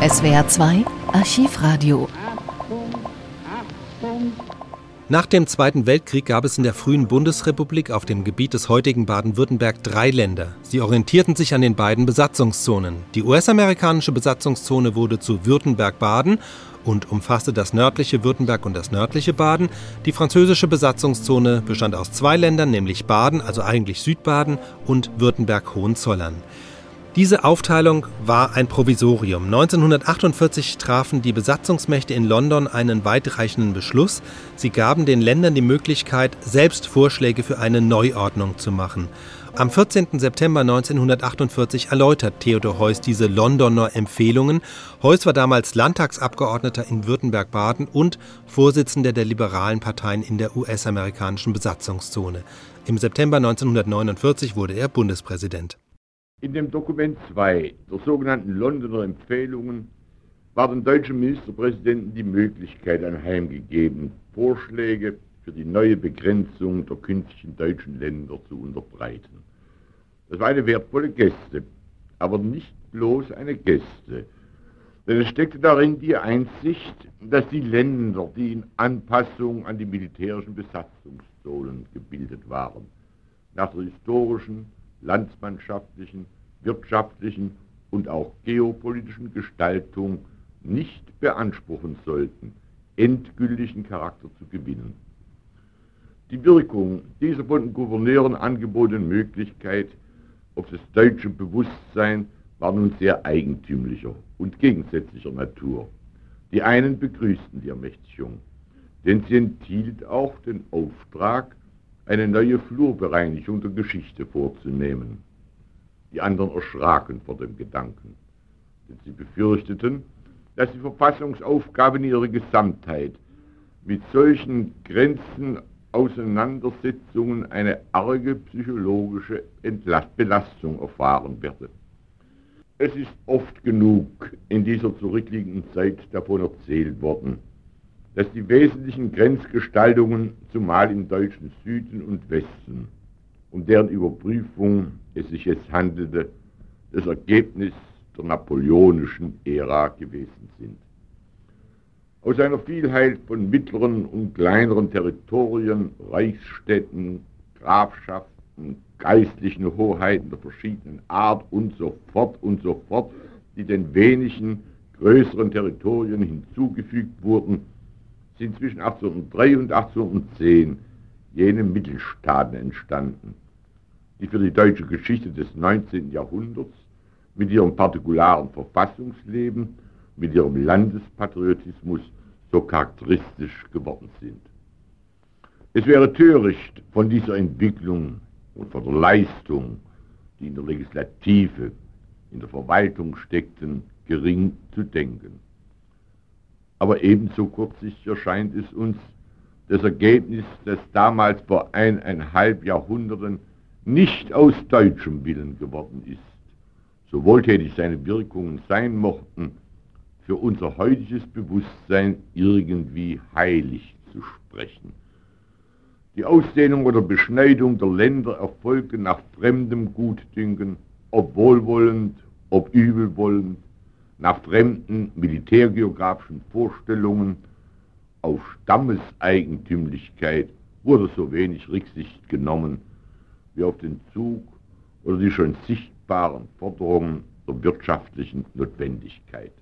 SWR 2 Archivradio. Nach dem Zweiten Weltkrieg gab es in der frühen Bundesrepublik auf dem Gebiet des heutigen Baden-Württemberg drei Länder. Sie orientierten sich an den beiden Besatzungszonen. Die US-amerikanische Besatzungszone wurde zu Württemberg-Baden und umfasste das nördliche Württemberg und das nördliche Baden. Die französische Besatzungszone bestand aus zwei Ländern, nämlich Baden, also eigentlich Südbaden, und Württemberg-Hohenzollern. Diese Aufteilung war ein Provisorium. 1948 trafen die Besatzungsmächte in London einen weitreichenden Beschluss. Sie gaben den Ländern die Möglichkeit, selbst Vorschläge für eine Neuordnung zu machen. Am 14. September 1948 erläutert Theodor Heuss diese Londoner Empfehlungen. Heuss war damals Landtagsabgeordneter in Württemberg-Baden und Vorsitzender der liberalen Parteien in der US-amerikanischen Besatzungszone. Im September 1949 wurde er Bundespräsident. In dem Dokument 2 der sogenannten Londoner Empfehlungen war den deutschen Ministerpräsidenten die Möglichkeit anheimgegeben, Vorschläge für die neue Begrenzung der künftigen deutschen Länder zu unterbreiten. Das war eine wertvolle Geste, aber nicht bloß eine Geste, denn es steckte darin die Einsicht, dass die Länder, die in Anpassung an die militärischen Besatzungszonen gebildet waren, nach der historischen landsmannschaftlichen, wirtschaftlichen und auch geopolitischen Gestaltung nicht beanspruchen sollten, endgültigen Charakter zu gewinnen. Die Wirkung dieser von den Gouverneuren angebotenen Möglichkeit auf das deutsche Bewusstsein war nun sehr eigentümlicher und gegensätzlicher Natur. Die einen begrüßten die Ermächtigung, denn sie enthielt auch den Auftrag, eine neue Flurbereinigung der Geschichte vorzunehmen. Die anderen erschraken vor dem Gedanken, denn sie befürchteten, dass die Verfassungsaufgabe in ihrer Gesamtheit mit solchen Grenzen Auseinandersetzungen eine arge psychologische Entlast Belastung erfahren werde. Es ist oft genug in dieser zurückliegenden Zeit davon erzählt worden, dass die wesentlichen Grenzgestaltungen, zumal im deutschen Süden und Westen, um deren Überprüfung es sich jetzt handelte, das Ergebnis der napoleonischen Ära gewesen sind. Aus einer Vielheit von mittleren und kleineren Territorien, Reichsstädten, Grafschaften, geistlichen Hoheiten der verschiedenen Art und so fort und so fort, die den wenigen größeren Territorien hinzugefügt wurden, sind zwischen 1803 und 1810 jene Mittelstaaten entstanden, die für die deutsche Geschichte des 19. Jahrhunderts mit ihrem partikularen Verfassungsleben, mit ihrem Landespatriotismus so charakteristisch geworden sind. Es wäre töricht, von dieser Entwicklung und von der Leistung, die in der Legislative, in der Verwaltung steckten, gering zu denken. Aber ebenso kurzsichtig erscheint es uns das Ergebnis, das damals vor eineinhalb Jahrhunderten nicht aus deutschem Willen geworden ist, so wohltätig seine Wirkungen sein mochten, für unser heutiges Bewusstsein irgendwie heilig zu sprechen. Die Ausdehnung oder Beschneidung der Länder erfolgte nach fremdem Gutdünken, ob wohlwollend, ob übelwollend, nach fremden militärgeografischen Vorstellungen auf Stammeseigentümlichkeit wurde so wenig Rücksicht genommen wie auf den Zug oder die schon sichtbaren Forderungen der wirtschaftlichen Notwendigkeit.